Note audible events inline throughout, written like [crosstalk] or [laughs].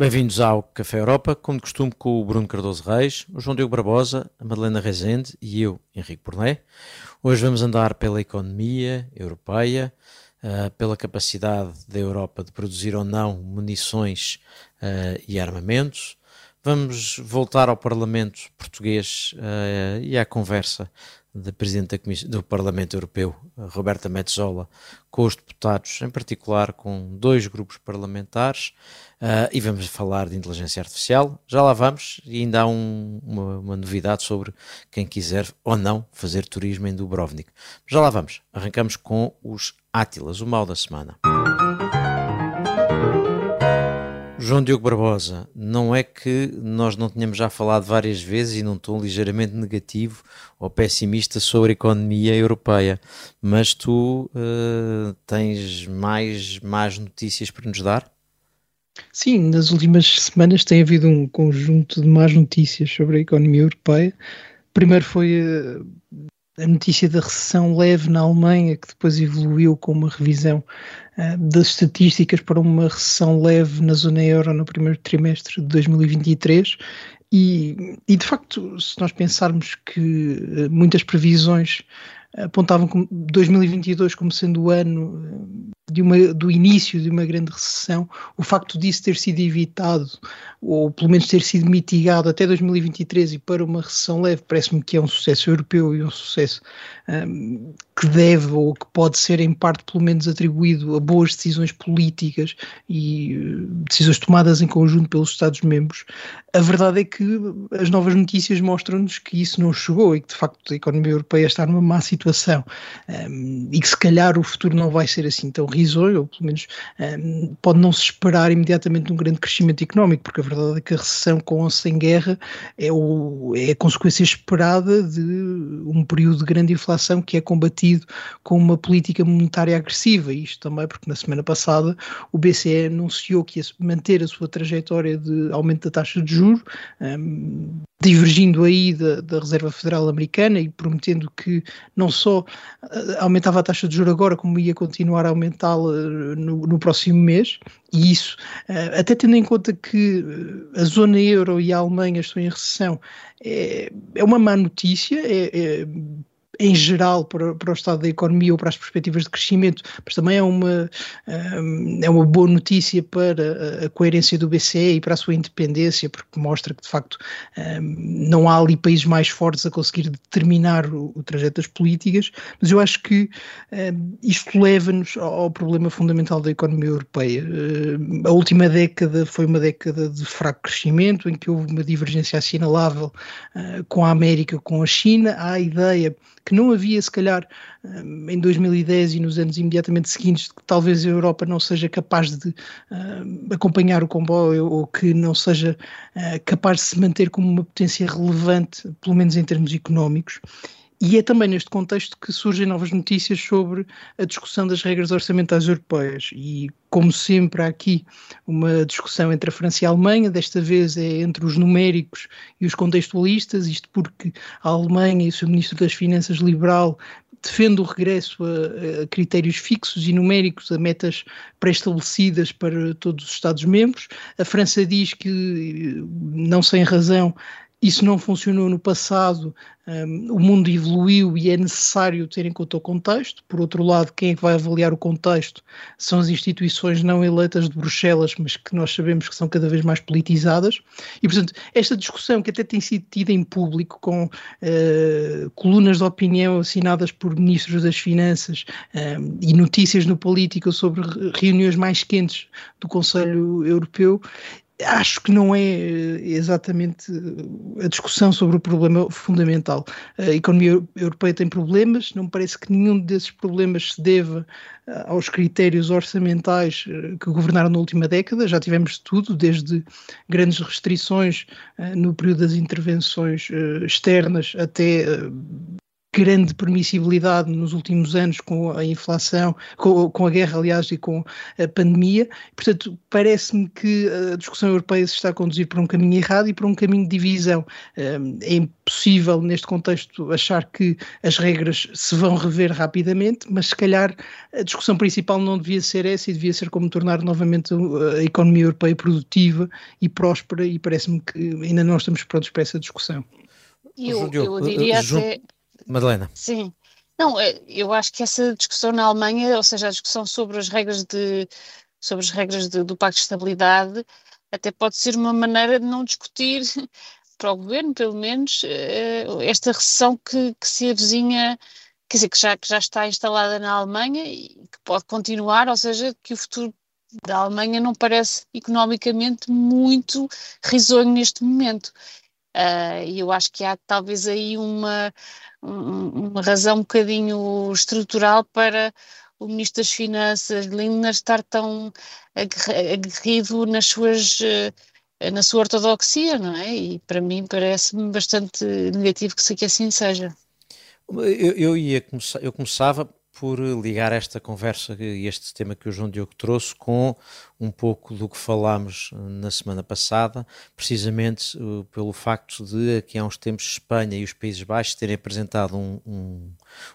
Bem-vindos ao Café Europa, como de costume com o Bruno Cardoso Reis, o João Diogo Barbosa, a Madalena Rezende e eu, Henrique Porné. Hoje vamos andar pela economia europeia, uh, pela capacidade da Europa de produzir ou não munições uh, e armamentos. Vamos voltar ao Parlamento português uh, e à conversa da Presidente do Parlamento Europeu, Roberta Metzola, com os deputados, em particular com dois grupos parlamentares, uh, e vamos falar de inteligência artificial. Já lá vamos, e ainda há um, uma, uma, novidade sobre quem quiser ou não fazer turismo em Dubrovnik. Já lá vamos. Arrancamos com os Átilas, o mal da semana. João Diogo Barbosa, não é que nós não tenhamos já falado várias vezes e num tom ligeiramente negativo ou pessimista sobre a economia europeia, mas tu uh, tens mais más notícias para nos dar? Sim, nas últimas semanas tem havido um conjunto de más notícias sobre a economia europeia. Primeiro foi uh, a notícia da recessão leve na Alemanha, que depois evoluiu com uma revisão uh, das estatísticas para uma recessão leve na zona euro no primeiro trimestre de 2023. E, e de facto, se nós pensarmos que uh, muitas previsões apontavam 2022 como sendo o ano de uma, do início de uma grande recessão, o facto disso ter sido evitado, ou pelo menos ter sido mitigado até 2023 e para uma recessão leve, parece-me que é um sucesso europeu e um sucesso um, que deve ou que pode ser em parte pelo menos atribuído a boas decisões políticas e uh, decisões tomadas em conjunto pelos Estados-membros. A verdade é que as novas notícias mostram-nos que isso não chegou e que de facto a economia europeia está numa má situação um, e que se calhar o futuro não vai ser assim tão ou pelo menos um, pode não se esperar imediatamente um grande crescimento económico, porque a verdade é que a recessão com ou sem guerra é, o, é a consequência esperada de um período de grande inflação que é combatido com uma política monetária agressiva. Isto também porque na semana passada o BCE anunciou que ia manter a sua trajetória de aumento da taxa de juros, um, divergindo aí da, da, Reserva Federal Americana e prometendo que não só eh, aumentava a taxa de juros agora, como ia continuar a aumentá-la eh, no, no, próximo mês, e isso, eh, até tendo em conta que a zona euro e a Alemanha estão em recessão, é, é uma má notícia, é, é em geral para, para o estado da economia ou para as perspectivas de crescimento, mas também é uma, hum, é uma boa notícia para a coerência do BCE e para a sua independência, porque mostra que de facto hum, não há ali países mais fortes a conseguir determinar o, o trajeto das políticas, mas eu acho que hum, isto leva-nos ao problema fundamental da economia europeia. A última década foi uma década de fraco crescimento, em que houve uma divergência assinalável com a América, com a China. Há a ideia que não havia, se calhar, hum, em 2010 e nos anos imediatamente seguintes, que talvez a Europa não seja capaz de uh, acompanhar o comboio ou que não seja uh, capaz de se manter como uma potência relevante, pelo menos em termos económicos. E é também neste contexto que surgem novas notícias sobre a discussão das regras orçamentais europeias. E, como sempre, há aqui uma discussão entre a França e a Alemanha, desta vez é entre os numéricos e os contextualistas, isto porque a Alemanha e o seu Ministro das Finanças liberal defende o regresso a, a, critérios fixos e numéricos, a metas pré-estabelecidas para todos os Estados-membros. A França diz que, não sem razão, isso não funcionou no passado, um, o mundo evoluiu e é necessário ter em conta o contexto. Por outro lado, quem é que vai avaliar o contexto são as instituições não eleitas de Bruxelas, mas que nós sabemos que são cada vez mais politizadas. E, portanto, esta discussão que até tem sido tida em público com uh, colunas de opinião assinadas por ministros das Finanças um, e notícias no Político sobre reuniões mais quentes do Conselho Europeu, acho que não é eh, exatamente eh, a discussão sobre o problema fundamental. A economia europeia tem problemas, não me parece que nenhum desses problemas se deva eh, aos critérios orçamentais que governaram na última década. Já tivemos tudo, desde grandes restrições no período das intervenções externas até grande permissibilidade nos últimos anos com a inflação, com, com a guerra, aliás, e com a pandemia. Portanto, parece-me que a discussão europeia se está a conduzir por um caminho errado e por um caminho de divisão. É impossível, neste contexto, achar que as regras se vão rever rapidamente, mas se calhar a discussão principal não devia ser essa e devia ser como tornar novamente a economia europeia produtiva e próspera, e parece-me que ainda não estamos prontos para essa discussão. Eu, eu diria até Madalena. Sim. Não, é, eu acho que essa discussão na Alemanha, ou seja, a discussão sobre as regras de sobre as regras de, do Pacto de Estabilidade, até pode ser uma maneira de não discutir [laughs] para o governo, pelo menos, eh, esta recessão que, que se avizinha, quer dizer, que já, que já está instalada na Alemanha e que pode continuar, ou seja, que o futuro da Alemanha não parece economicamente muito risonho neste momento. Uh, e eu acho que há talvez aí uma, uma razão um bocadinho estrutural para o Ministro das Finanças, Lindner, estar tão aguerrido nas suas, eh, na sua ortodoxia, não é? E para mim parece-me bastante negativo que, que assim seja. Eu, eu, ia começar, eu começava por ligar esta conversa e este tema que o João Diogo trouxe com um pouco do que falámos na semana passada, precisamente uh, pelo facto de aqui há uns tempos Espanha e os Países Baixos terem apresentado um, um,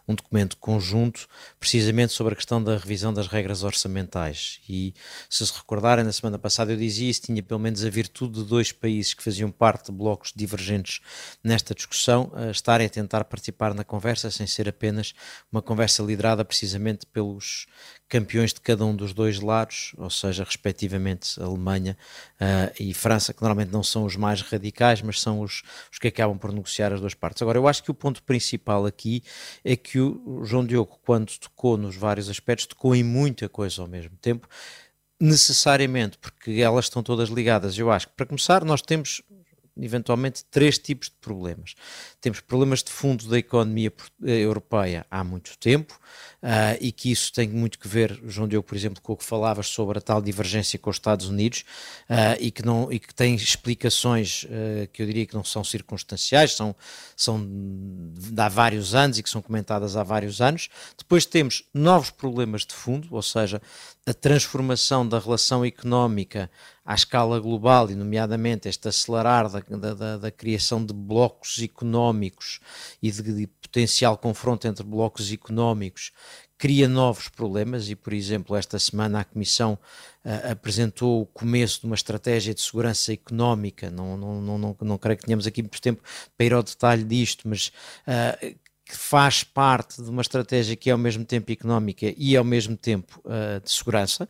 um, documento conjunto precisamente sobre a questão da revisão das regras orçamentais. E se se recordarem, na semana passada eu dizia isso, tinha pelo menos a virtude de dois países que faziam parte de blocos divergentes nesta discussão a estarem a tentar participar na conversa sem ser apenas uma conversa liderada precisamente pelos campeões de cada um dos dois lados, ou seja, respectivamente Alemanha uh, e França, que normalmente não são os mais radicais, mas são os, os que acabam por negociar as duas partes. Agora, eu acho que o ponto principal aqui é que o João Diogo, quando tocou nos vários aspectos, tocou em muita coisa ao mesmo tempo, necessariamente, porque elas estão todas ligadas. Eu acho que, para começar, nós temos eventualmente três tipos de problemas. Temos problemas de fundo da economia eh, europeia há muito tempo uh, e que isso tem muito que ver, João Diogo, por exemplo, com o que falavas sobre a tal divergência com os Estados Unidos uh, e, que não, e que tem explicações uh, que eu diria que não são circunstanciais, são, são de há vários anos e que são comentadas há vários anos. Depois temos novos problemas de fundo, ou seja, a transformação da relação económica à escala global, e nomeadamente este acelerar da, da, da criação de blocos económicos e de, de potencial confronto entre blocos económicos cria novos problemas e, por exemplo, esta semana a Comissão uh, apresentou o começo de uma estratégia de segurança económica, não, não, não, não, não creio que tenhamos aqui muito tempo para ir ao detalhe disto, mas uh, que faz parte de uma estratégia que é ao mesmo tempo económica e ao mesmo tempo uh, de segurança.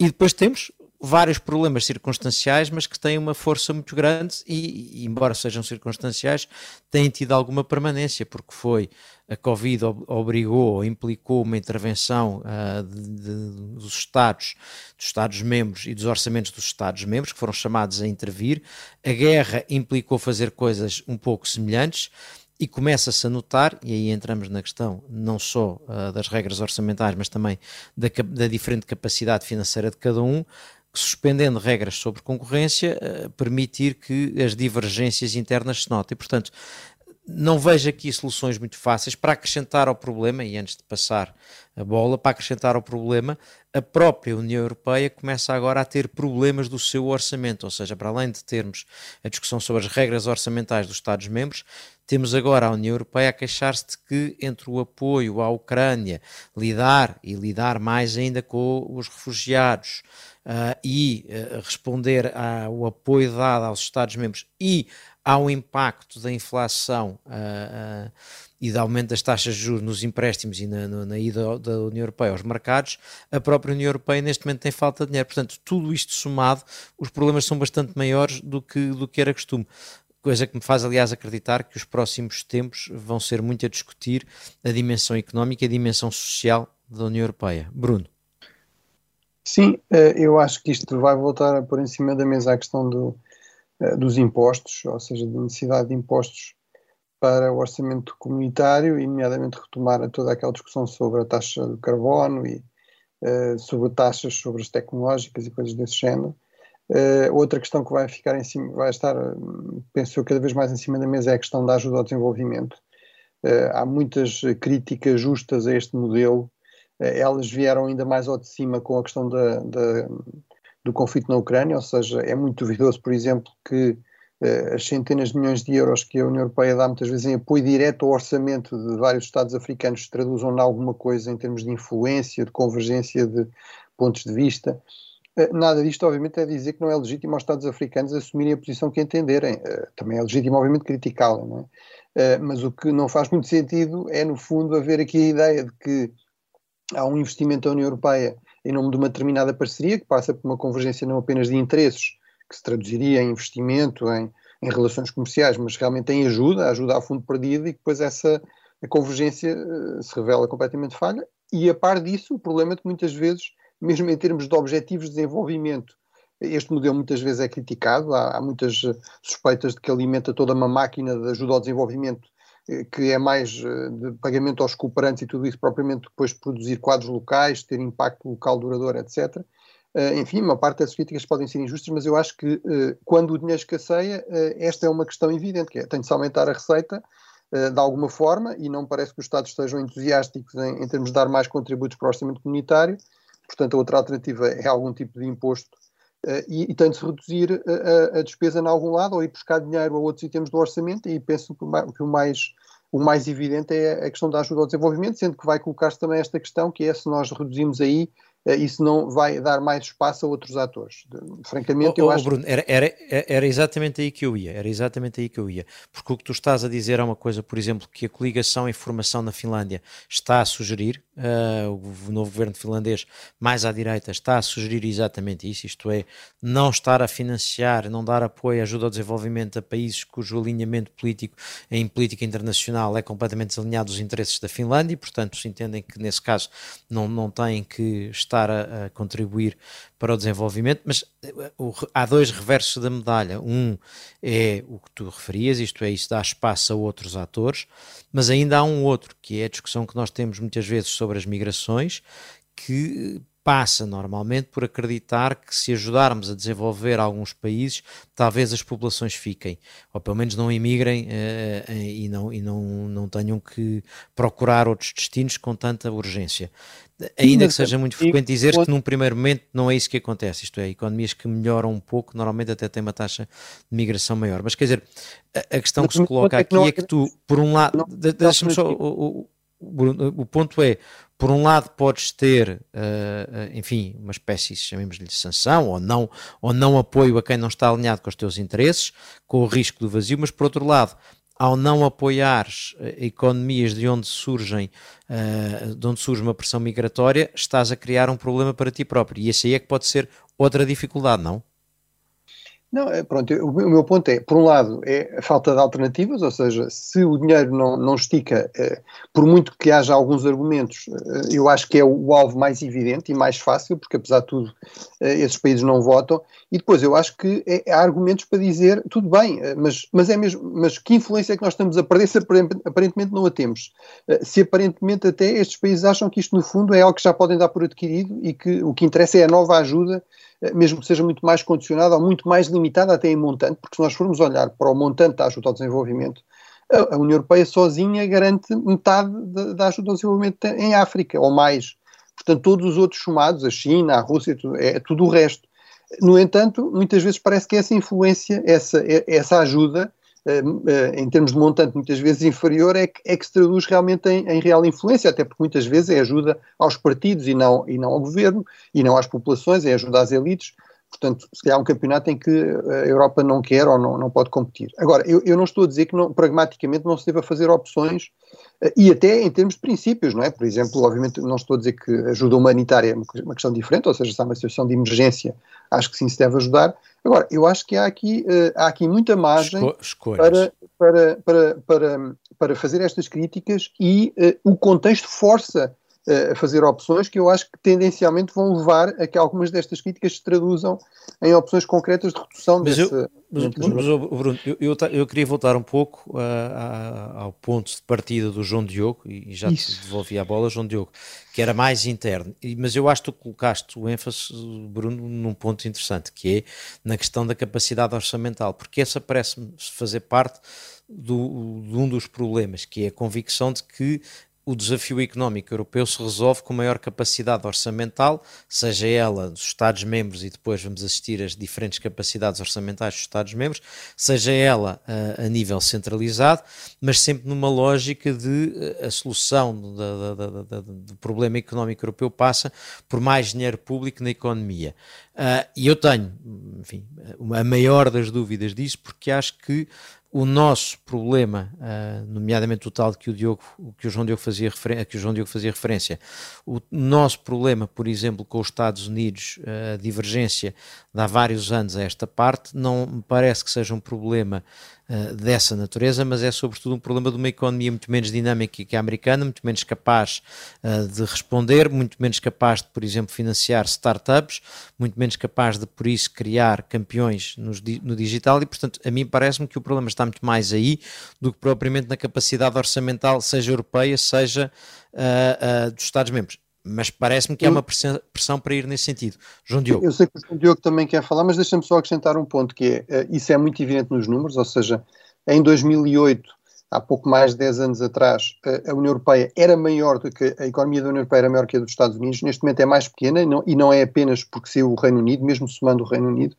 e depois temos vários problemas circunstanciais, mas que têm uma força muito grande e, embora sejam circunstanciais, têm tido alguma permanência, porque foi a Covid obrigou ou implicou uma intervenção uh, de, de, dos Estados, dos Estados-membros e dos orçamentos dos Estados-membros, que foram chamados a intervir. A guerra implicou fazer coisas um pouco semelhantes e começa-se a notar, e aí entramos na questão não só uh, das regras orçamentais, mas também da, da, diferente capacidade financeira de cada um, suspendendo regras sobre concorrência, uh, permitir que as divergências internas se notem. Portanto, não vejo aqui soluções muito fáceis para acrescentar ao problema, e antes de passar a bola, para acrescentar ao problema, a própria União Europeia começa agora a ter problemas do seu orçamento, ou seja, para além de termos a discussão sobre as regras orçamentais dos Estados-membros, temos agora a União Europeia a queixar-se de que entre o apoio à Ucrânia, lidar e lidar mais ainda com os refugiados, uh, e uh, responder ao apoio dado aos Estados-membros e ao impacto da inflação uh, e do aumento das taxas de juros nos empréstimos e na, na, ida da União Europeia aos mercados, a própria União Europeia neste momento tem falta de dinheiro. Portanto, tudo isto somado, os problemas são bastante maiores do que, do que era costume coisa que me faz, aliás, acreditar que os próximos tempos vão ser muito a discutir a dimensão económica e a dimensão social da União Europeia. Bruno. Sim, eh, eu acho que isto vai voltar a pôr em cima da mesa a questão do, eh, dos impostos, ou seja, da necessidade de impostos para o orçamento comunitário e, nomeadamente, retomar toda aquela discussão sobre a taxa do carbono e uh, sobre taxas sobre as tecnológicas e coisas desse género. Outra questão que vai ficar em cima, vai estar, penso eu, cada vez mais em cima da mesa é a questão da ajuda ao desenvolvimento, há muitas críticas justas a este modelo. Elas vieram ainda mais ao de cima com a questão da, da, do conflito na Ucrânia, ou seja, é muito duvidoso, por exemplo, que as centenas de milhões de euros que a União Europeia dá muitas vezes em apoio direto ao orçamento de vários Estados africanos se traduzam em alguma coisa em termos de influência, de convergência de pontos de vista. Eh, nada disto, obviamente, é dizer que não é legítimo aos Estados africanos assumirem a posição que entenderem. Eh, também é legítimo, obviamente, criticá-la, não é? Eh, mas o que não faz muito sentido é, no fundo, haver aqui a ideia de que há um investimento da União Europeia em nome de uma determinada parceria, que passa por uma convergência não apenas de interesses, que se traduziria em investimento, em, em relações comerciais, mas realmente em ajuda, ajuda a fundo perdido, e depois essa convergência se revela completamente falha. E a par disso, o problema é que muitas vezes mesmo em termos de objetivos de desenvolvimento. Este modelo muitas vezes é criticado, há, há muitas eh, suspeitas de que alimenta toda uma máquina de ajuda ao desenvolvimento eh, que é mais eh, de pagamento aos cooperantes e tudo isso, propriamente depois produzir quadros locais, ter impacto local duradouro, etc. enfim, uma parte dessas críticas podem ser injustas, mas eu acho que quando o dinheiro escasseia, esta é uma questão evidente, que é tem de se aumentar a receita de alguma forma, e não parece que os Estados estejam entusiásticos em, em termos de dar mais contributos para o orçamento comunitário, portanto a outra alternativa é algum tipo de imposto uh, e, e, tem de se reduzir a, a, despesa em algum lado ou ir buscar dinheiro a outros itens do orçamento e penso que o, que o mais o mais evidente é a questão da ajuda ao desenvolvimento, sendo que vai colocar-se também esta questão, que é se nós reduzimos aí eh, isso não vai dar mais espaço a outros atores. Francamente, oh, eu oh, acho. Bruno, era, era, era exatamente aí que eu ia, era exatamente aí que eu ia. Porque o que tu estás a dizer é uma coisa, por exemplo, que a coligação em formação na Finlândia está a sugerir, uh, o novo governo finlandês, mais à direita, está a sugerir exatamente isso, isto é, não estar a financiar, não dar apoio, ajuda ao desenvolvimento a países cujo alinhamento político em política internacional é completamente desalinhado dos interesses da Finlândia e, portanto, se entendem que nesse caso não, não têm que estar estar a, a contribuir para o desenvolvimento, mas eh, o, há dois reversos da medalha. Um é o que tu referias, isto é, isso dá espaço a outros atores, mas ainda há um outro, que é a discussão que nós temos muitas vezes sobre as migrações, que passa normalmente por acreditar que se ajudarmos a desenvolver alguns países, talvez as populações fiquem, ou pelo menos não emigrem uh, e, não, e não, não tenham que procurar outros destinos com tanta urgência. Ainda que seja muito frequente dizer que num primeiro momento não é isso que acontece, isto é, economias que melhoram um pouco, normalmente até têm uma taxa de migração maior. Mas quer dizer, a, a questão que se coloca aqui é que tu, por um lado, deixa-me só, o, ponto é, por um lado podes ter, uh, enfim, uma espécie, chamemos-lhe sanção, ou não, ou não apoio a quem não está alinhado com os teus interesses, com o risco do vazio, mas por outro lado, ao não apoiares uh, economias de onde surgem, uh, de onde surge uma pressão migratória, estás a criar um problema para ti próprio. E esse aí é que pode ser outra dificuldade, não? Não, é, pronto, o meu ponto é, por um lado, é a falta de alternativas, ou seja, se o dinheiro não, não estica, é, por muito que haja alguns argumentos, é, eu acho que é o, o, alvo mais evidente e mais fácil, porque apesar de tudo, é, esses países não votam, e depois eu acho que é, há argumentos para dizer, tudo bem, mas, mas é mesmo, mas que influência é que nós estamos a perder se aparentemente não a temos? Se aparentemente até estes países acham que isto no fundo é algo que já podem dar por adquirido e que o que interessa é a nova ajuda eh, mesmo que seja muito mais condicionada ou muito mais limitada até em montante, porque se nós formos olhar para o montante da ajuda ao desenvolvimento, a União Europeia sozinha garante metade da ajuda ao desenvolvimento em África, ou mais. Portanto, todos os outros somados, a China, a Rússia, é tudo o resto. No entanto, muitas vezes parece que essa influência, essa, essa ajuda, eh, eh, em termos de montante muitas vezes inferior, é que, é que se traduz realmente em, em, real influência, até porque muitas vezes é ajuda aos partidos e não, e não ao governo, e não às populações, é ajuda às elites. Portanto, se calhar um campeonato em que a Europa não quer ou não, não pode competir. Agora, eu, eu não estou a dizer que não, pragmaticamente não se deva fazer opções eh, e até em termos de princípios, não é? Por exemplo, obviamente não estou a dizer que ajuda humanitária é uma questão diferente, ou seja, se há uma situação de emergência, acho que sim se deve ajudar. Agora, eu acho que há aqui, uh, há aqui muita margem Esco para, para, para, para, para fazer estas críticas e uh, o contexto força a fazer opções que eu acho que tendencialmente vão levar a que algumas destas críticas se traduzam em opções concretas de redução mas desse. Eu, mas, mas, Bruno, eu, eu, eu, queria voltar um pouco uh, ao ponto de partida do João Diogo, e já Isso. te devolvi a bola, João Diogo, que era mais interno, mas eu acho que tu colocaste o ênfase, Bruno, num ponto interessante, que é na questão da capacidade orçamental, porque essa parece-me fazer parte do, de um dos problemas, que é a convicção de que o desafio económico europeu se resolve com maior capacidade orçamental, seja ela dos Estados-membros, e depois vamos assistir às diferentes capacidades orçamentais dos Estados-membros, seja ela a, a, nível centralizado, mas sempre numa lógica de a solução do problema económico europeu passa por mais dinheiro público na economia. Uh, e eu tenho, enfim, a maior das dúvidas disso, porque acho que o nosso problema, uh, nomeadamente o tal que o, Diogo, que o João Diogo fazia referência, que o João Diogo fazia referência, o nosso problema, por exemplo, com os Estados Unidos, a divergência há vários anos a esta parte, não me parece que seja um problema uh, dessa natureza, mas é sobretudo um problema de uma economia muito menos dinâmica que a americana, muito menos capaz uh, de responder, muito menos capaz de, por exemplo, financiar startups, muito menos capaz de, por isso, criar campeões no, no digital. E, portanto, a mim parece-me que o problema está muito mais aí do que propriamente na capacidade orçamental, seja europeia, seja uh, dos Estados-membros mas parece-me que há uma pressão para ir nesse sentido. João Diogo. Eu sei que o João Diogo também quer falar, mas deixa-me só acrescentar um ponto, que é, eh, isso é muito evidente nos números, ou seja, em 2008 há pouco mais de 10 anos atrás, a União Europeia era maior do que a economia da União Europeia era maior que a dos Estados Unidos, neste momento é mais pequena e não, e não é apenas porque saiu o Reino Unido, mesmo somando o Reino Unido,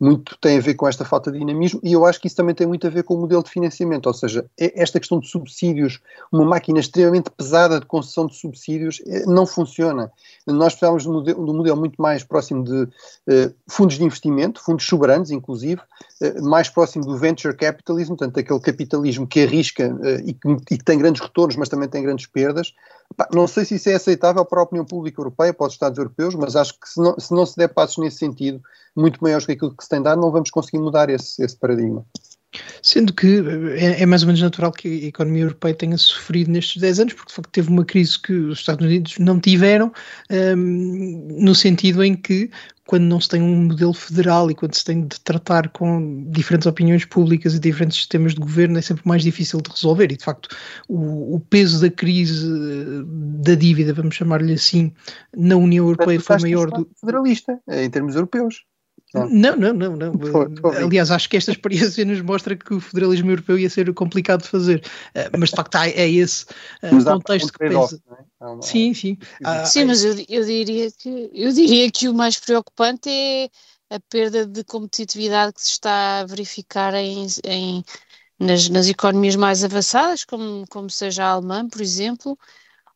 muito tem a ver com esta falta de dinamismo e eu acho que isso também tem muito a ver com o modelo de financiamento, ou seja, é esta questão de subsídios, uma máquina extremamente pesada de concessão de subsídios, eh, não funciona. Nós precisamos de um modelo, de um modelo muito mais próximo de uh, fundos de investimento, fundos soberanos, inclusive, uh, mais próximo do venture capitalism, portanto, aquele capitalismo que arrisca uh, e, que, e, que, tem grandes retornos, mas também tem grandes perdas. não sei se isso é aceitável para a opinião pública europeia, para os Estados europeus, mas acho que se não se, não se der passos nesse sentido, muito maiores que aquilo que se tem dado, não vamos conseguir mudar esse, esse paradigma. Sendo que é, é, mais ou menos natural que a economia europeia tenha sofrido nestes 10 anos, porque de facto teve uma crise que os Estados Unidos não tiveram, um, no sentido em que quando não se tem um modelo federal e quando se tem de tratar com diferentes opiniões públicas e diferentes sistemas de governo é sempre mais difícil de resolver e de facto o, o peso da crise da dívida, vamos chamar-lhe assim, na União Europeia foi maior do... federalista, em termos europeus. Não, não, não, não. Aliás, acho que esta experiência nos mostra que o federalismo europeu ia ser complicado de fazer. Eh, mas de facto é esse eh, contexto que pensa. É? Sim, sim. sim, mas eu, eu, diria que, eu diria que o mais preocupante é a perda de competitividade que se está a verificar em, em nas, nas economias mais avançadas, como, como seja a alemã, por exemplo,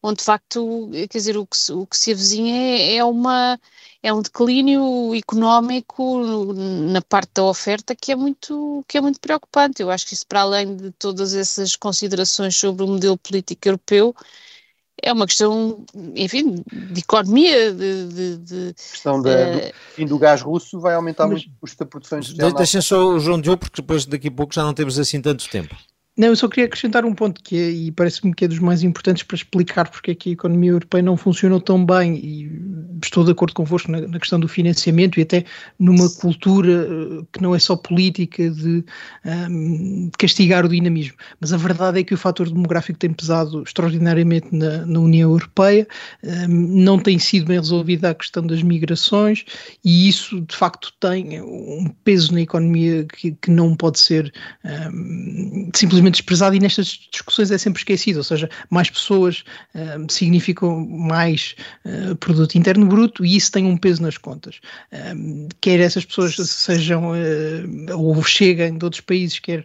onde de facto, quer dizer, o que, o que se avizinha é, é uma é um declínio económico na parte da oferta que é muito que é muito preocupante. Eu acho que isso para além de todas essas considerações sobre o modelo político europeu é uma questão, enfim, de economia, de... de, de a questão de, uh, do fim do gás russo vai aumentar mas, muito o custo da produção industrial. Deixem só o João Diogo, porque depois daqui a pouco já não temos assim tanto tempo. Não, eu só queria acrescentar um ponto que é, e parece-me que é dos mais importantes para explicar porque é que a economia europeia não funcionou tão bem, e estou de acordo convosco na, na questão do financiamento e até numa cultura eh, que não é só política de um, castigar o dinamismo, mas a verdade é que o fator demográfico tem pesado extraordinariamente na, na União Europeia, um, não tem sido bem resolvida a questão das migrações e isso de facto tem um peso na economia que, que não pode ser um, simplesmente desprezado e nestas discussões é sempre esquecido, ou seja, mais pessoas uh, significam mais uh, produto interno bruto e isso tem um peso nas contas. Uh, quer essas pessoas sejam ou cheguem de outros países, quer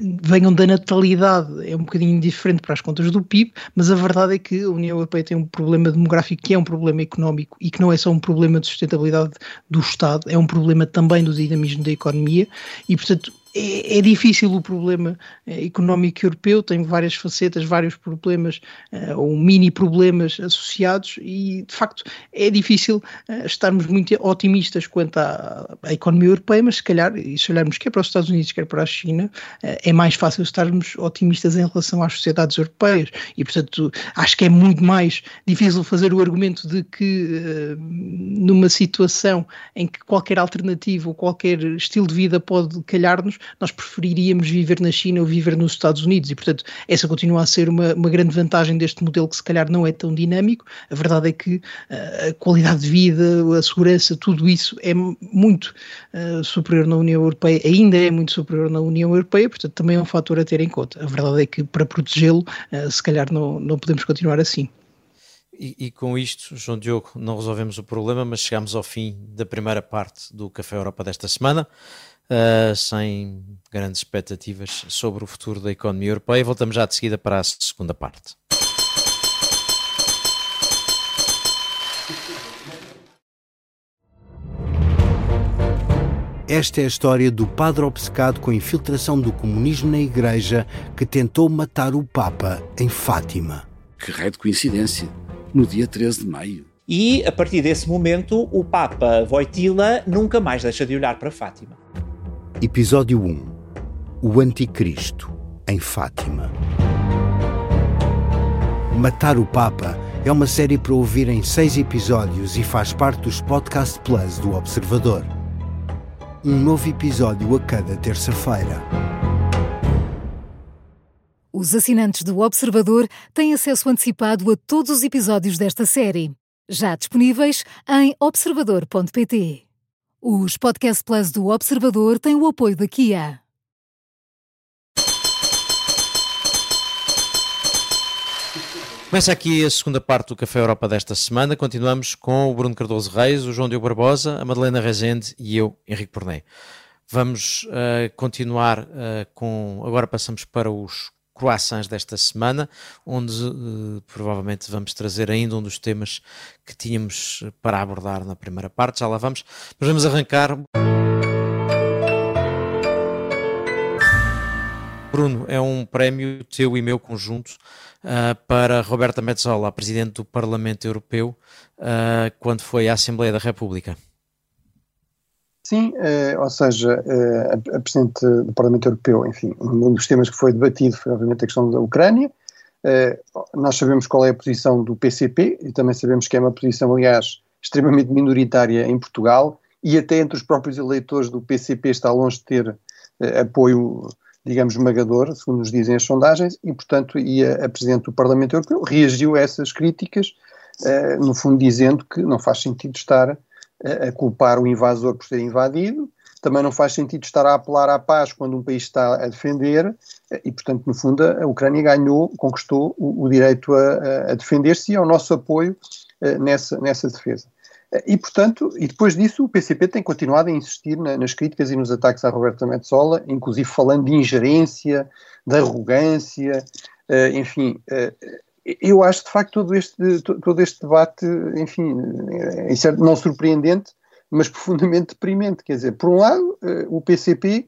venham da natalidade é um bocadinho diferente para as contas do PIB, mas a verdade é que a União Europeia tem um problema demográfico que é um problema económico e que não é só um problema de sustentabilidade do Estado, é um problema também do dinamismo da economia e, portanto, é, é, difícil o problema eh, económico europeu, tem várias facetas, vários problemas uh, ou mini problemas associados. E de facto é difícil uh, estarmos muito otimistas quanto à, à, economia europeia, mas se calhar, e se olharmos quer para os Estados Unidos, quer para a China, é mais fácil estarmos otimistas em relação às sociedades europeias. E portanto acho que é muito mais difícil fazer o argumento de que numa situação em que qualquer alternativa ou qualquer estilo de vida pode calhar-nos, nós preferiríamos viver na China ou viver nos Estados Unidos e, portanto, essa continua a ser uma, uma grande vantagem deste modelo que se calhar não é tão dinâmico. A verdade é que uh, a qualidade de vida, a segurança, tudo isso é muito uh, superior na União Europeia, ainda é muito superior na União Europeia, portanto, também é um fator a ter em conta. A verdade é que para protegê-lo, uh, se calhar não, não podemos continuar assim. E, e, com isto, João Diogo, não resolvemos o problema, mas chegamos ao fim da primeira parte do Café Europa desta semana uh, sem grandes expectativas sobre o futuro da economia europeia. Voltamos já de seguida para a segunda parte. Esta é a história do padre obcecado com a infiltração do comunismo na Igreja que tentou matar o Papa em Fátima. Que raio de coincidência! No dia 13 de maio. E, a partir desse momento, o Papa Voitila nunca mais deixa de olhar para Fátima. Episódio 1 O Anticristo, em Fátima. Matar o Papa é uma série para ouvir em seis episódios e faz parte dos Podcast Plus do Observador. Um novo episódio a cada terça-feira. Os assinantes do Observador têm acesso antecipado a todos os episódios desta série, já disponíveis em observador.pt. Os Podcast Plus do Observador têm o apoio da Kia. Começa aqui a segunda parte do Café Europa desta semana. Continuamos com o Bruno Cardoso Reis, o João Diogo Barbosa, a Madalena Rezende e eu, Henrique Pornei. Vamos uh, continuar uh, com. Agora passamos para os croissants desta semana, onde uh, provavelmente vamos trazer ainda um dos temas que tínhamos para abordar na primeira parte, já lá vamos, mas vamos arrancar. Bruno, é um prémio teu e meu conjunto uh, para Roberta Metsola, a Presidente do Parlamento Europeu, uh, quando foi à Assembleia da República. Sim, eh, ou seja, eh, a, Presidente do Parlamento Europeu, enfim, um dos temas que foi debatido foi obviamente a questão da Ucrânia. Eh, nós sabemos qual é a posição do PCP e também sabemos que é uma posição, aliás, extremamente minoritária em Portugal e até entre os próprios eleitores do PCP está longe de ter eh, apoio, digamos, esmagador, segundo nos dizem as sondagens, e portanto e a, a Presidente do Parlamento Europeu reagiu a essas críticas, eh, no fundo dizendo que não faz sentido estar a, culpar o invasor por ter invadido, também não faz sentido estar a apelar à paz quando um país está a defender, e portanto, no fundo, a Ucrânia ganhou, conquistou o, o direito a, a defender-se e ao nosso apoio uh, nessa, nessa defesa. Uh, e, portanto, e depois disso, o PCP tem continuado a insistir na, nas críticas e nos ataques à Roberta Metsola, inclusive falando de ingerência, de arrogância, uh, enfim, eu acho de facto todo este, todo este debate, enfim, é não surpreendente, mas profundamente deprimente. Quer dizer, por um lado, eh, o PCP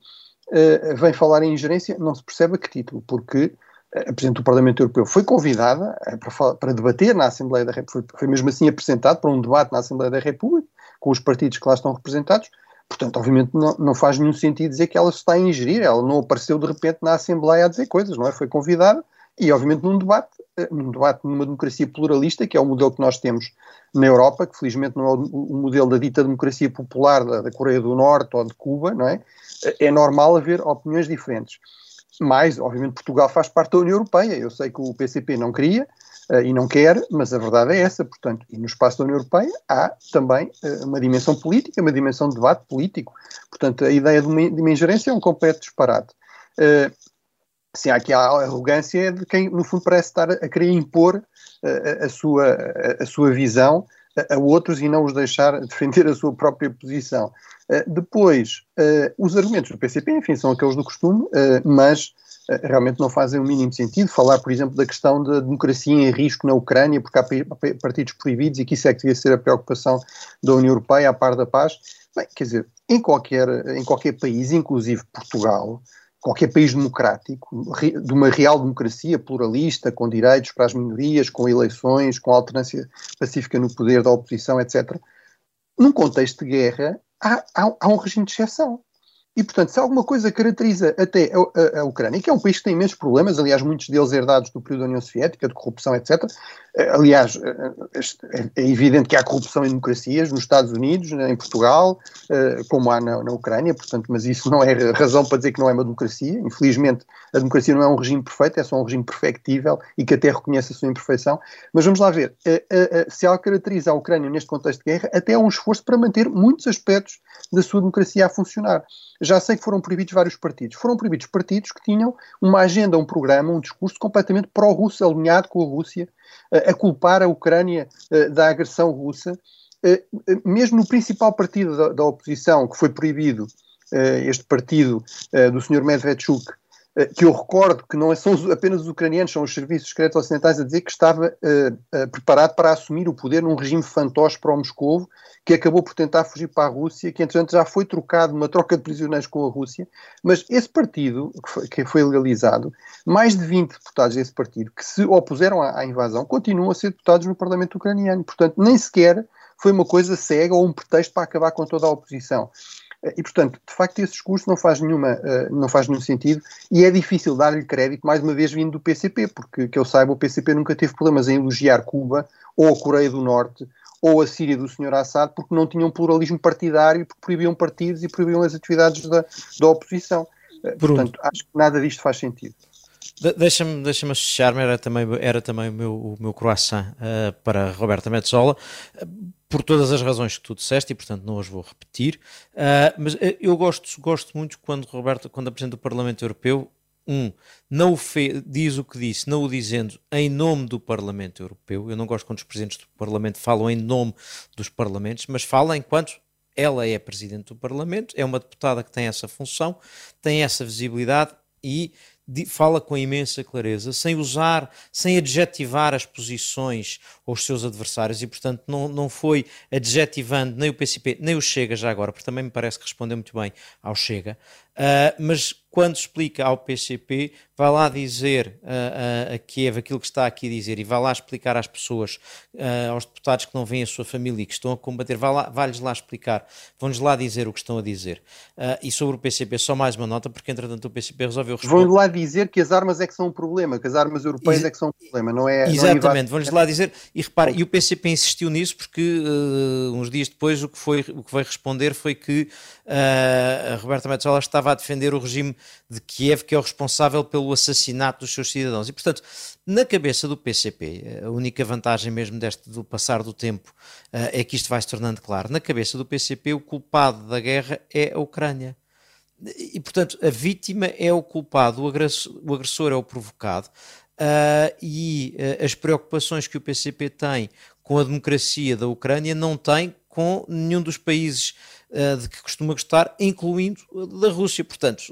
eh, vem falar em ingerência, não se percebe a que título, porque a Presidente do Parlamento Europeu foi convidada eh, para, para debater na Assembleia da República, foi, foi mesmo assim apresentado para um debate na Assembleia da República, com os partidos que lá estão representados, Portanto, obviamente não, não, faz nenhum sentido dizer que ela se está a ingerir, ela não apareceu de repente na Assembleia a dizer coisas, não é? Foi convidada e, obviamente, num debate, eh, num debate numa democracia pluralista, que é o modelo que nós temos na Europa, que felizmente não é o, modelo da dita democracia popular da, da, Coreia do Norte ou de Cuba, não é? É normal haver opiniões diferentes. Mas, obviamente, Portugal faz parte da União Europeia. Eu sei que o PCP não queria uh, e não quer, mas a verdade é essa. Portanto, e no espaço da União Europeia há também uh, uma dimensão política, uma dimensão de debate político. Portanto, a ideia de uma, de uma ingerência é um completo disparate. Uh, Sim, aqui a arrogância de quem, no fundo, parece estar a querer impor uh, a, sua, a, a, sua visão a, a outros e não os deixar [laughs] defender a sua própria posição. Uh, depois, uh, os argumentos do PCP, enfim, são aqueles do costume, mas realmente não fazem o mínimo sentido. Falar, por exemplo, da questão da democracia em risco na Ucrânia, porque há partidos proibidos e que isso é que devia ser a preocupação da União Europeia, a par da paz. Bem, quer dizer, em qualquer, em qualquer país, inclusive Portugal, qualquer país democrático, de uma real democracia pluralista, com direitos para as minorias, com eleições, com alternância pacífica no poder da oposição, etc., num contexto de guerra, há, há, há um regime de exceção. E, portanto, se alguma coisa caracteriza até a, a, a, Ucrânia, que é um país que tem imensos problemas, aliás, muitos deles herdados do período da União Soviética, de corrupção, etc. Eh, aliás, eh, eh, é evidente que há corrupção em democracias nos Estados Unidos, em Portugal, como há na, na Ucrânia, portanto, mas isso não é [laughs] razão para dizer que não é uma democracia. Infelizmente, a democracia não é um regime perfeito, é só um regime perfectível e que até reconhece a sua imperfeição. Mas vamos lá ver, se ela caracteriza a Ucrânia neste contexto de guerra, até há um esforço para manter muitos aspectos da sua democracia a funcionar já sei que foram proibidos vários partidos. Foram proibidos partidos que tinham uma agenda, um programa, um discurso completamente pró-russo, alinhado com a Rússia, a culpar a Ucrânia da agressão russa. Mesmo no principal partido da, oposição, que foi proibido, este partido do Sr. Medvedchuk, eh, que eu recordo que não são apenas os ucranianos, são os serviços secretos ocidentais a dizer que estava uh, uh, preparado para assumir o poder num regime fantoche para o Moscovo, que acabou por tentar fugir para a Rússia, que entretanto já foi trocado numa troca de prisioneiros com a Rússia, mas esse partido, que foi, que foi legalizado, mais de 20 deputados desse partido que se opuseram à, à invasão, continuam a ser deputados no Parlamento ucraniano, portanto nem sequer foi uma coisa cega ou um pretexto para acabar com toda a oposição. E, portanto, de facto, esse discurso não faz, nenhuma, uh, não faz nenhum sentido e é difícil dar-lhe crédito, mais uma vez, vindo do PCP, porque, que eu saiba, o PCP nunca teve problemas em elogiar Cuba ou a Coreia do Norte ou a Síria do Sr. Assad, porque não tinham pluralismo partidário, porque proibiam partidos e proibiam as atividades da, da oposição. Uh, portanto, acho que nada disto faz sentido. De deixa-me deixa associar-me, era também, era também o meu, o meu croissant uh, para Roberta Metzola, uh, por todas as razões que tu disseste e portanto não as vou repetir, uh, mas eu gosto, gosto muito quando Roberta, quando o Parlamento Europeu, um, não o diz o que disse, não o dizendo em nome do Parlamento Europeu, eu não gosto quando os presidentes do Parlamento falam em nome dos parlamentos, mas falam enquanto ela é presidente do Parlamento, é uma deputada que tem essa função, tem essa visibilidade e fala com imensa clareza, sem usar, sem adjetivar as posições ou os seus adversários e, portanto, não, não foi adjetivando nem o PCP nem o Chega já agora, porque também me parece que respondeu muito bem ao Chega, Uh, mas quando explica ao PCP, vai lá dizer uh, uh, a Kiev aquilo que está aqui a dizer e vai lá explicar às pessoas, aos deputados que não veem a sua família e que estão a combater, vai lá, vai-lhes lá explicar, vão-lhes lá dizer o que estão a dizer. e sobre o PCP, só mais uma nota, porque entretanto o PCP resolveu responder. Vão-lhes lá dizer que as armas é que são um problema, que as armas europeias Ex é que são um problema, não é? Exatamente, é vão-lhes lá dizer, e repare, e o PCP insistiu nisso porque uns dias depois o que, foi, o que veio responder foi que a Roberta Metsola estava estava a defender o regime de Kiev, que é o responsável pelo assassinato dos seus cidadãos. E, portanto, na cabeça do PCP, a única vantagem mesmo deste do passar do tempo uh, é que isto vai se tornando claro. Na cabeça do PCP, o culpado da guerra é a Ucrânia. E, portanto, a vítima é o culpado, o agressor, o agressor é o provocado. Uh, e uh, as preocupações que o PCP tem com a democracia da Ucrânia não tem com nenhum dos países uh, de que costuma gostar, incluindo da Rússia. Portanto,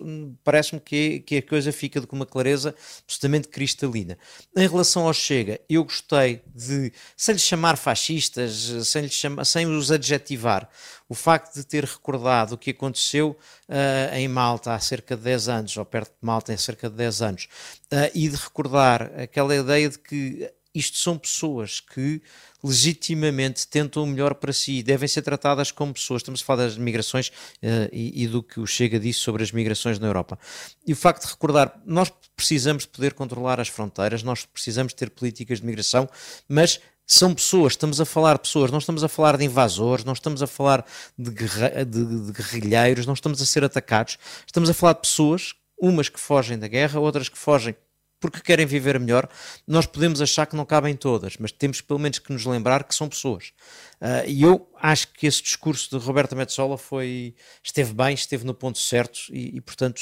parece-me que, que a coisa fica com uma clareza absolutamente cristalina. Em relação ao Chega, eu gostei de, sem lhes chamar fascistas, sem, lhes chamar, sem os adjetivar, o facto de ter recordado o que aconteceu uh, em Malta há cerca de 10 anos, ou perto de Malta há cerca de 10 anos, uh, e de recordar aquela ideia de que isto são pessoas que legitimamente tentam o melhor para si, devem ser tratadas como pessoas. Estamos a falar das migrações uh, e, e, do que o Chega disse sobre as migrações na Europa. E o facto de recordar, nós precisamos de poder controlar as fronteiras, nós precisamos ter políticas de migração, mas são pessoas, estamos a falar de pessoas, não estamos a falar de invasores, não estamos a falar de, guerra, de, de guerrilheiros, não estamos a ser atacados, estamos a falar de pessoas, umas que fogem da guerra, outras que fogem porque querem viver melhor, nós podemos achar que não cabem todas, mas temos pelo menos que nos lembrar que são pessoas. Uh, e eu acho que esse discurso de Roberta Metsola foi, esteve bem, esteve no ponto certo e, e portanto,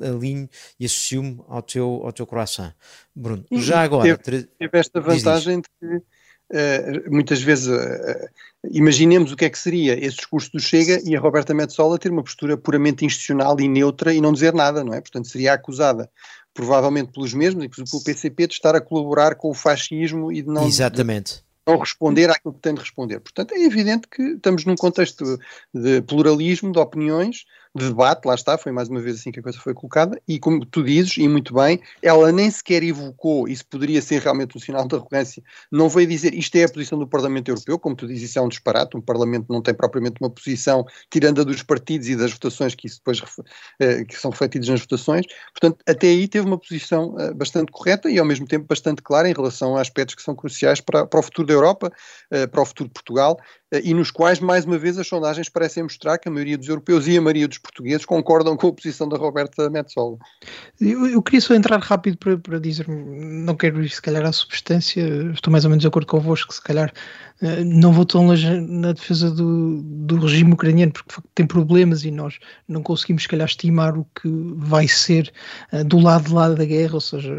alinho e associo-me ao teu, ao teu coração. Bruno, já agora... Teve, teve esta vantagem de que uh, muitas vezes, uh, imaginemos o que é que seria esse discurso do Chega e a Roberta Metsola ter uma postura puramente institucional e neutra e não dizer nada, não é? Portanto, seria acusada provavelmente pelos mesmos e pelo PCP de estar a colaborar com o fascismo e de não, Exatamente. De, não responder àquilo que tem de responder. Portanto, é evidente que estamos num contexto de pluralismo de opiniões, de debate, lá está, foi mais uma vez assim que a coisa foi colocada, e como tu dizes, e muito bem, ela nem sequer evocou, isso poderia ser realmente um sinal de arrogância, não veio dizer isto é a posição do Parlamento Europeu, como tu dizes, isso é um disparate, um Parlamento não tem propriamente uma posição, tirando a dos partidos e das votações que isso depois eh, que são refletidas nas votações, portanto, até aí teve uma posição eh, bastante correta e ao mesmo tempo bastante clara em relação a aspectos que são cruciais para, para o futuro da Europa, eh, para o futuro de Portugal, e nos quais, mais uma vez, as sondagens parecem mostrar que a maioria dos europeus e a maioria dos portugueses concordam com a posição da Roberta Metsola. Eu, eu queria só entrar rápido para, para dizer, não quero ir se calhar à substância, estou mais ou menos de acordo convosco, se calhar eh, não vou tão longe na defesa do, do regime ucraniano, porque tem problemas e nós não conseguimos, se calhar, estimar o que vai ser uh, do lado de lá da guerra, ou seja,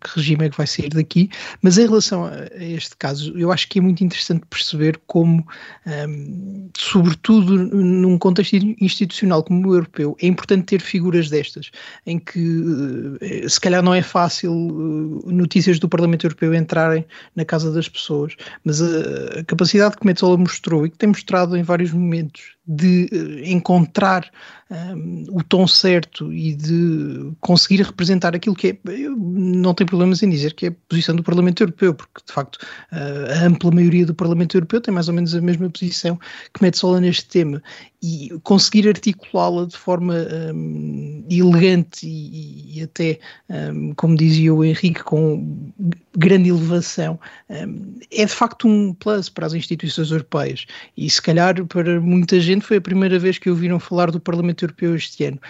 que regime é que vai sair daqui. Mas em relação a, este caso, eu acho que é muito interessante perceber como, ehm, sobretudo num contexto institucional como europeu, é importante ter figuras destas, em que uh, se calhar não é fácil uh, notícias do Parlamento Europeu entrarem na casa das pessoas, mas a capacidade que Metzola mostrou e que tem mostrado em vários momentos de encontrar um, o tom certo e de conseguir representar aquilo que é, não tenho problemas em dizer que é a posição do Parlamento Europeu, porque de facto uh, a ampla maioria do Parlamento Europeu tem mais ou menos a mesma posição que Metzola neste tema. E conseguir articulá-la de forma um, elegante e, e até, um, como dizia o Henrique, com grande elevação, é de facto um plus para as instituições europeias. E se calhar para muita gente foi a primeira vez que ouviram falar do Parlamento Europeu este ano.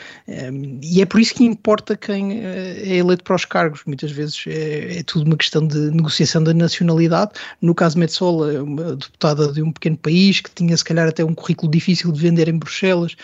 E é por isso que importa quem eh, é eleito para os cargos. Muitas vezes é, é tudo uma questão de negociação da nacionalidade. No caso Metsola, é uma deputada de um pequeno país que tinha se calhar até um currículo difícil de vender em Bruxelas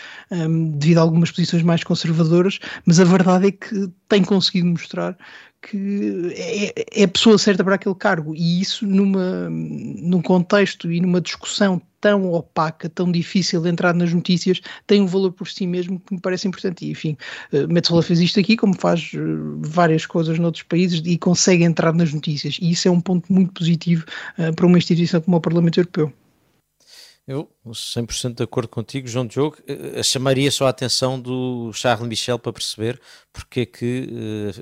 devido a algumas posições mais conservadoras, mas a verdade é que tem conseguido mostrar que é, é, a pessoa certa para aquele cargo e isso numa, num contexto e numa discussão tão opaca, tão difícil de entrar nas notícias, tem um valor por si mesmo que me parece importante. E, enfim, uh, Metzola fez isto aqui, como faz uh, várias coisas noutros países e consegue entrar nas notícias. E isso é um ponto muito positivo uh, para uma instituição como o Parlamento Europeu. Eu 100% de acordo contigo, João Diogo. chamaria só a atenção do Charles Michel para perceber porque é que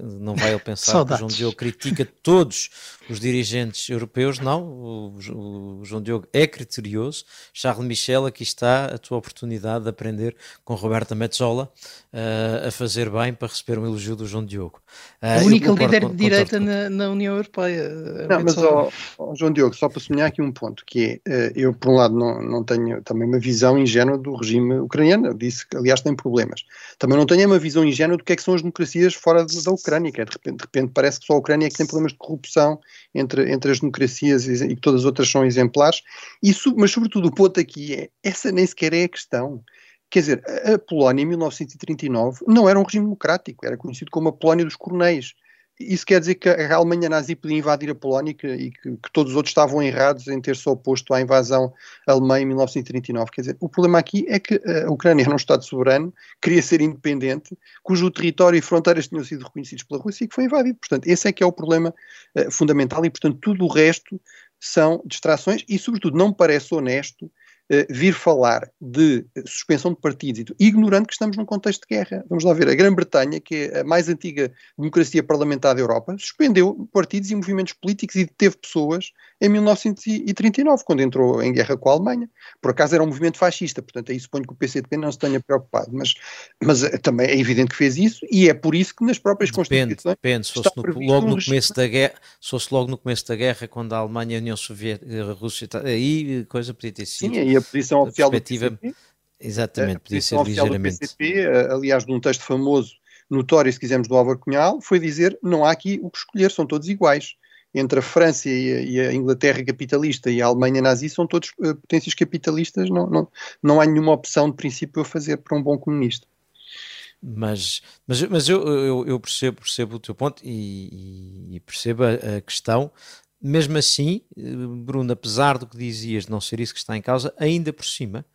não vai ele pensar [laughs] que o João Diogo critica todos os dirigentes europeus. Não, o, o, João Diogo é criterioso. Charles Michel, aqui está a tua oportunidade de aprender com Roberta Metzola uh, a fazer bem para receber um elogio do João Diogo. Uh, a única líder de direita na, na, União Europeia. Não, mas, oh, oh, João Diogo, só para sublinhar aqui um ponto, que é, eu, por um lado, não, não tenho também uma visão ingênua do regime ucraniano. Eu disse que, aliás, tem problemas. Também não tenho uma visão ingênua do que é que são as as democracias fora da Ucrânia, que é, de, repente, de repente parece que só a Ucrânia é que tem problemas de corrupção entre, entre as democracias e, que todas as outras são exemplares. E, mas, sobretudo, o ponto aqui é, essa nem sequer é a questão. Quer dizer, a Polónia, em 1939, não era um regime democrático, era conhecido como a Polónia dos Coronéis. Isso quer dizer que a Alemanha nazi podia invadir a Polónia e que, que, todos os outros estavam errados em ter-se oposto à invasão alemã em 1939. Quer dizer, o problema aqui é que a Ucrânia era um Estado soberano, queria ser independente, cujo território e fronteiras tinham sido reconhecidos pela Rússia e que foi invadido. Portanto, esse é que é o problema uh, fundamental e, portanto, tudo o resto são distrações e, sobretudo, não me parece honesto eh, vir falar de suspensão de partidos, ignorando que estamos num contexto de guerra. Vamos lá ver, a Grã-Bretanha, que é a mais antiga democracia parlamentar da Europa, suspendeu partidos e movimentos políticos e deteve pessoas em 1939, quando entrou em guerra com a Alemanha. Por acaso era um movimento fascista, portanto aí suponho que o PCDP não se tenha preocupado, mas, mas eh, também é evidente que fez isso e é por isso que nas próprias depende, constituições... Depende, se fosse no, logo no começo da guerra, se fosse logo no começo da guerra, quando a Alemanha, a União Soviética, a Rússia, aí coisa podia ter sido... Sim, aí a posição oficial do PCP... Exatamente, podia ser ligeiramente... Do PCP, eh, aliás, num texto famoso, notório, se quisermos, do Álvaro Cunhal, foi dizer não há aqui o que escolher, são todos iguais. Entre a França e a, e a, Inglaterra capitalista e a Alemanha nazi são todos uh, potências capitalistas, não, não, não há nenhuma opção de princípio a fazer para um bom comunista. Mas, mas, mas eu, eu, eu percebo, percebo o teu ponto e, e percebo a, a questão mesmo assim, Bruno, apesar do que dizias de não ser isso que está em causa, ainda por cima,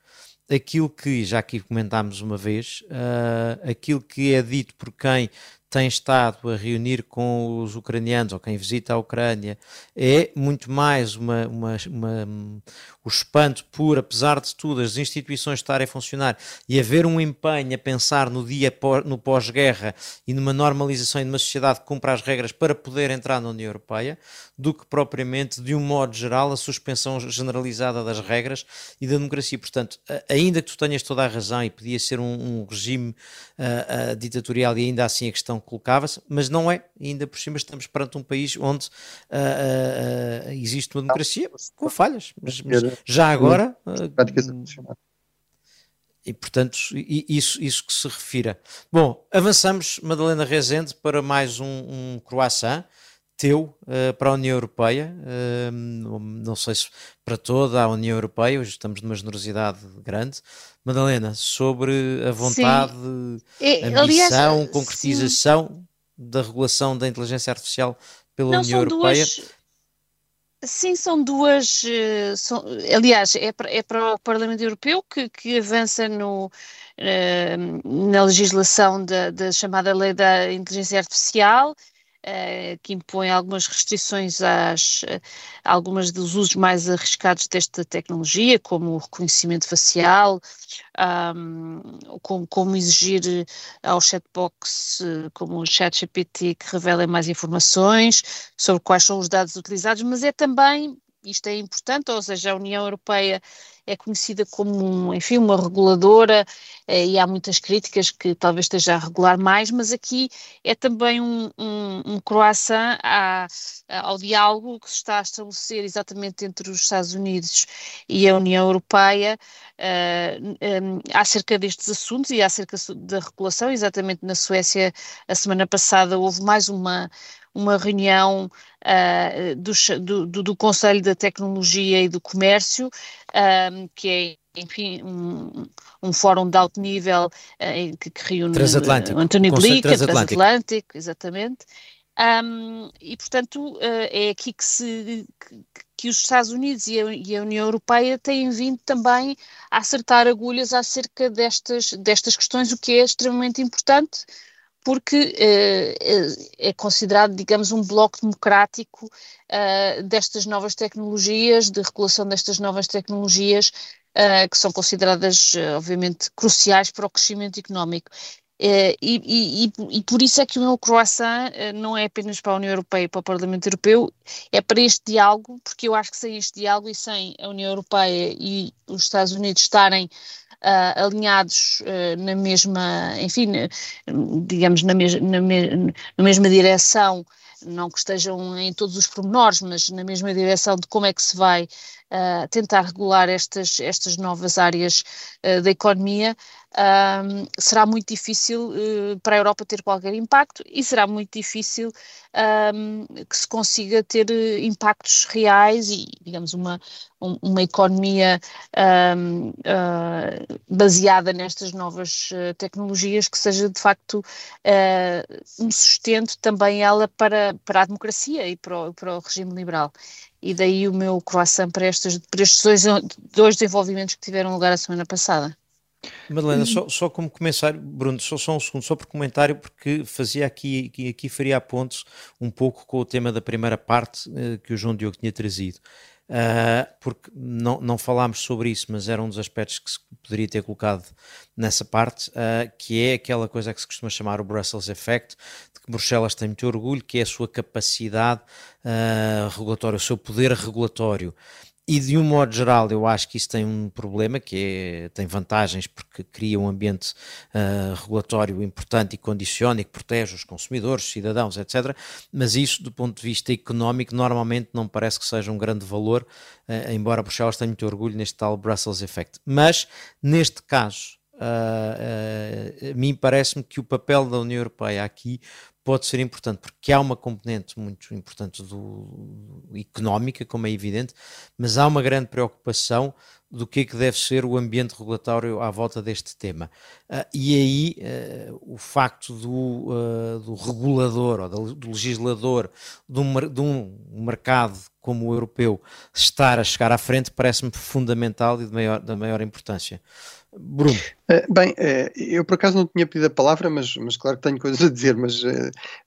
aquilo que, já aqui comentámos uma vez, uh, aquilo que é dito por quem tem estado a reunir com os ucranianos ou quem visita a Ucrânia é muito mais uma, uma, uma, o espanto por, apesar de tudo, as instituições estarem a funcionar e haver um empenho a pensar no dia no pós-guerra e numa normalização e numa sociedade que cumpra as regras para poder entrar na União Europeia, do que propriamente, de um modo geral, a suspensão generalizada das regras e da democracia. Portanto, ainda que tu tenhas toda a razão e podia ser um, um regime uh, uh, ditatorial e ainda assim a questão colocava-se, mas não é. Ainda por cima estamos perante um país onde uh, existe uma democracia com falhas. Mas, mas já agora... E, portanto, isso, isso que se refira. Bom, avançamos, Madalena Rezende, para mais um, um croissant teu uh, para a União Europeia, uh, não sei se para toda a União Europeia, hoje estamos numa generosidade grande. Madalena, sobre a vontade, é, ambição, aliás, concretização sim. da regulação da inteligência artificial pela não, União Europeia. Duas, sim, são duas. Eh, são, aliás, é para, é para o Parlamento Europeu que, que avança no, na legislação da, da chamada Lei da Inteligência Artificial que impõe algumas restrições às uh, algumas dos usos mais arriscados desta tecnologia, como o reconhecimento facial, um, como, como, exigir ao chatbox, como o ChatGPT, que revelem mais informações sobre quais são os dados utilizados, mas é também isto é importante, ou seja, a União Europeia é conhecida como, enfim, uma reguladora eh, e há muitas críticas que talvez esteja a regular mais, mas aqui é também um, um, um croissant à, ao diálogo que se está a estabelecer exatamente entre os Estados Unidos e a União Europeia uh, eh, um, acerca destes assuntos e acerca da regulação. Exatamente na Suécia, a semana passada, houve mais uma uma reunião uh, do, do, do, Conselho da Tecnologia e do Comércio, uh, que é enfim, um, um, fórum de alto nível uh, que, que reúne Transatlântico. António Blica, transatlântico. transatlântico, exatamente. Um, e, portanto, é aqui que, se, que, que os Estados Unidos e a, e a, União Europeia têm vindo também a acertar agulhas acerca destas, destas questões, o que é extremamente importante, porque uh, é considerado, digamos, um bloco democrático uh, destas novas tecnologias, de regulação destas novas tecnologias, que são consideradas, obviamente, cruciais para o crescimento económico. E, e, e, por isso é que o meu croissant não é apenas para a União Europeia e para o Parlamento Europeu, é para este diálogo, porque eu acho que sem este diálogo e sem a União Europeia e os Estados Unidos estarem uh, alinhados uh, na mesma, enfim, digamos, na, mes na, me na mesma direção, não que estejam em todos os pormenores, mas na mesma direção de como é que se vai uh, tentar regular estas, estas novas áreas da economia, será muito difícil uh, para a Europa ter qualquer impacto e será muito difícil que se consiga ter uh, impactos reais e, digamos, uma, um, uma economia uh, baseada nestas novas tecnologias que seja de facto um sustento também ela para, para a democracia e para o, para o regime liberal e daí o meu croissant para, estes, para estes dois, dois desenvolvimentos que tiveram lugar a semana passada. Madalena, uhum. só, só como comentário, Bruno, só, só um segundo, só por comentário, porque fazia aqui, aqui, aqui faria a pontos um pouco com o tema da primeira parte uh, que o João Diogo tinha trazido. Uh, porque não, não falámos sobre isso, mas era um dos aspectos que se poderia ter colocado nessa parte, uh, que é aquela coisa que se costuma chamar o Brussels Effect, de que Bruxelas tem muito orgulho, que é a sua capacidade uh, regulatória, o seu poder regulatório. E de um modo geral, eu acho que isso tem um problema, que é, tem vantagens porque cria um ambiente uh, regulatório importante e condiciona e que protege os consumidores, os cidadãos, etc. Mas isso, do ponto de vista económico, normalmente não parece que seja um grande valor, uh, embora Bruxelas tenha muito orgulho neste tal Brussels Effect. Mas, neste caso, uh, a mim parece-me que o papel da União Europeia aqui pode ser importante, porque há uma componente muito importante do, económica, como é evidente, mas há uma grande preocupação do que é que deve ser o ambiente regulatório à volta deste tema. Uh, e aí uh, o facto do, uh, do regulador ou do legislador de um, de um, mercado como o europeu estar a chegar à frente parece-me fundamental e de maior, da maior importância. Bruno. Bem, eu por acaso não tinha pedido a palavra, mas, mas claro que tenho coisas a dizer, mas,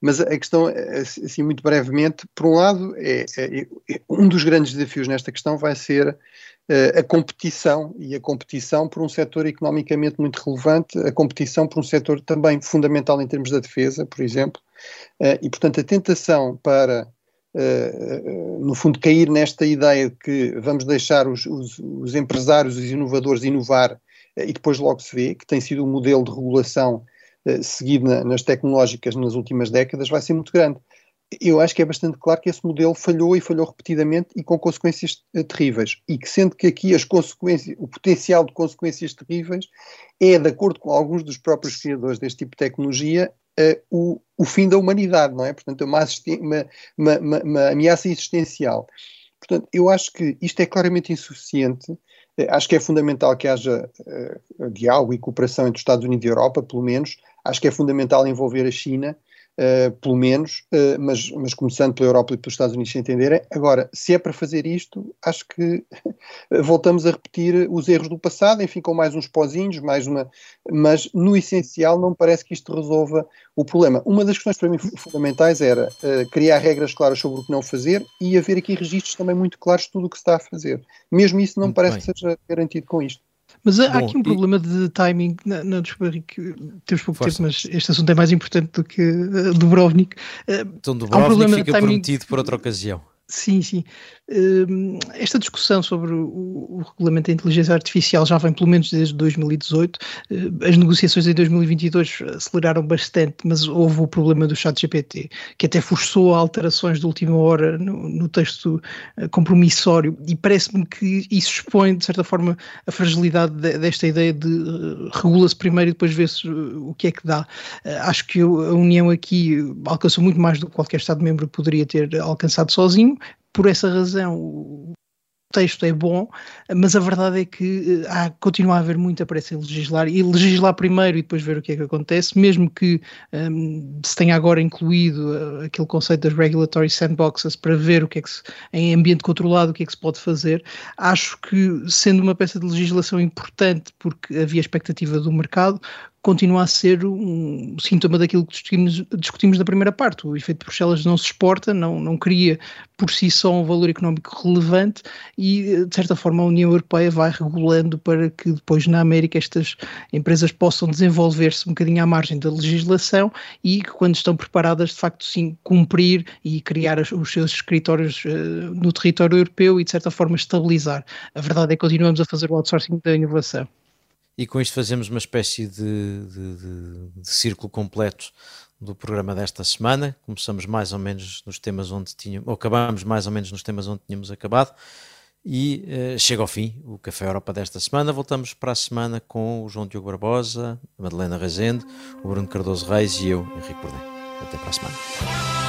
mas a questão, assim, muito brevemente, por um lado, é, é, é, um dos grandes desafios nesta questão vai ser a competição, e a competição por um setor economicamente muito relevante, a competição por um setor também fundamental em termos da defesa, por exemplo, e portanto a tentação para Uh, no fundo, cair nesta ideia de que vamos deixar os, os, os, empresários, os inovadores inovar eh, e depois logo se vê que tem sido um modelo de regulação seguido na, nas tecnológicas nas últimas décadas, vai ser muito grande. Eu acho que é bastante claro que esse modelo falhou e falhou repetidamente e com consequências uh, terríveis. E que sendo que aqui as consequências, o potencial de consequências terríveis é, de acordo com alguns dos próprios criadores deste tipo de tecnologia, uh, o, o fim da humanidade, não é? Portanto, é uma, uma, uma, uma ameaça existencial. Portanto, eu acho que isto é claramente insuficiente eh, acho que é fundamental que haja uh, diálogo e cooperação entre os Estados Unidos e a Europa, pelo menos. Acho que é fundamental envolver a China uh, pelo menos, uh, mas, mas começando pela Europa e pelos Estados Unidos se entenderem. Agora, se é para fazer isto, acho que [laughs] voltamos a repetir os erros do passado, enfim, com mais uns pozinhos, mais uma. Mas no essencial, não parece que isto resolva o problema. Uma das questões para mim fundamentais era uh, criar regras claras sobre o que não fazer e haver aqui registros também muito claros de tudo o que se está a fazer. Mesmo isso não me parece bem. que seja garantido com isto. Mas há Bom, aqui um e... problema de timing. Não, não desculpa, Rick, temos pouco Força. tempo, mas este assunto é mais importante do que uh, Dubrovnik. Uh, então, Dubrovnik um fica timing... prometido para outra ocasião. Sim, sim. Hum, esta discussão sobre o, regulamento da inteligência artificial já vem pelo menos desde 2018. Hum, as negociações em 2022 aceleraram bastante, mas houve o problema do chat GPT, que até forçou alterações de última hora no, no texto eh, compromissório e parece-me que isso expõe, de certa forma, a fragilidade desta ideia de eh, regula-se primeiro e depois vê-se eh, o que é que dá. Acho que a União aqui alcançou muito mais do que qualquer Estado-membro poderia ter alcançado sozinho, por essa razão o texto é bom, mas a verdade é que eh, há, continua a haver muita pressa em legislar e legislar primeiro e depois ver o que é que acontece, mesmo que um, se tenha agora incluído uh, aquele conceito das regulatory sandboxes para ver o que é que se, em ambiente controlado o que é que se pode fazer, acho que sendo uma peça de legislação importante porque havia expectativa do mercado, continua a ser um sintoma daquilo que discutimos, discutimos na primeira parte. O efeito de Bruxelas não se exporta, não, não cria por si só um valor económico relevante e, de certa forma, a União Europeia vai regulando para que depois na América estas empresas possam desenvolver-se um bocadinho à margem da legislação e que, quando estão preparadas, de facto, sim, cumprir e criar os seus escritórios uh, no território europeu e, de certa forma, estabilizar. A verdade é que continuamos a fazer o outsourcing da inovação e com isto fazemos uma espécie de, de, de, de, círculo completo do programa desta semana. Começamos mais ou menos nos temas onde tínhamos, ou acabamos mais ou menos nos temas onde tínhamos acabado. E uh, chega ao fim o Café Europa desta semana. Voltamos para a semana com o João Diogo Barbosa, a Madalena Rezende, o Bruno Cardoso Reis e eu, Henrique Bordem. Até para a semana.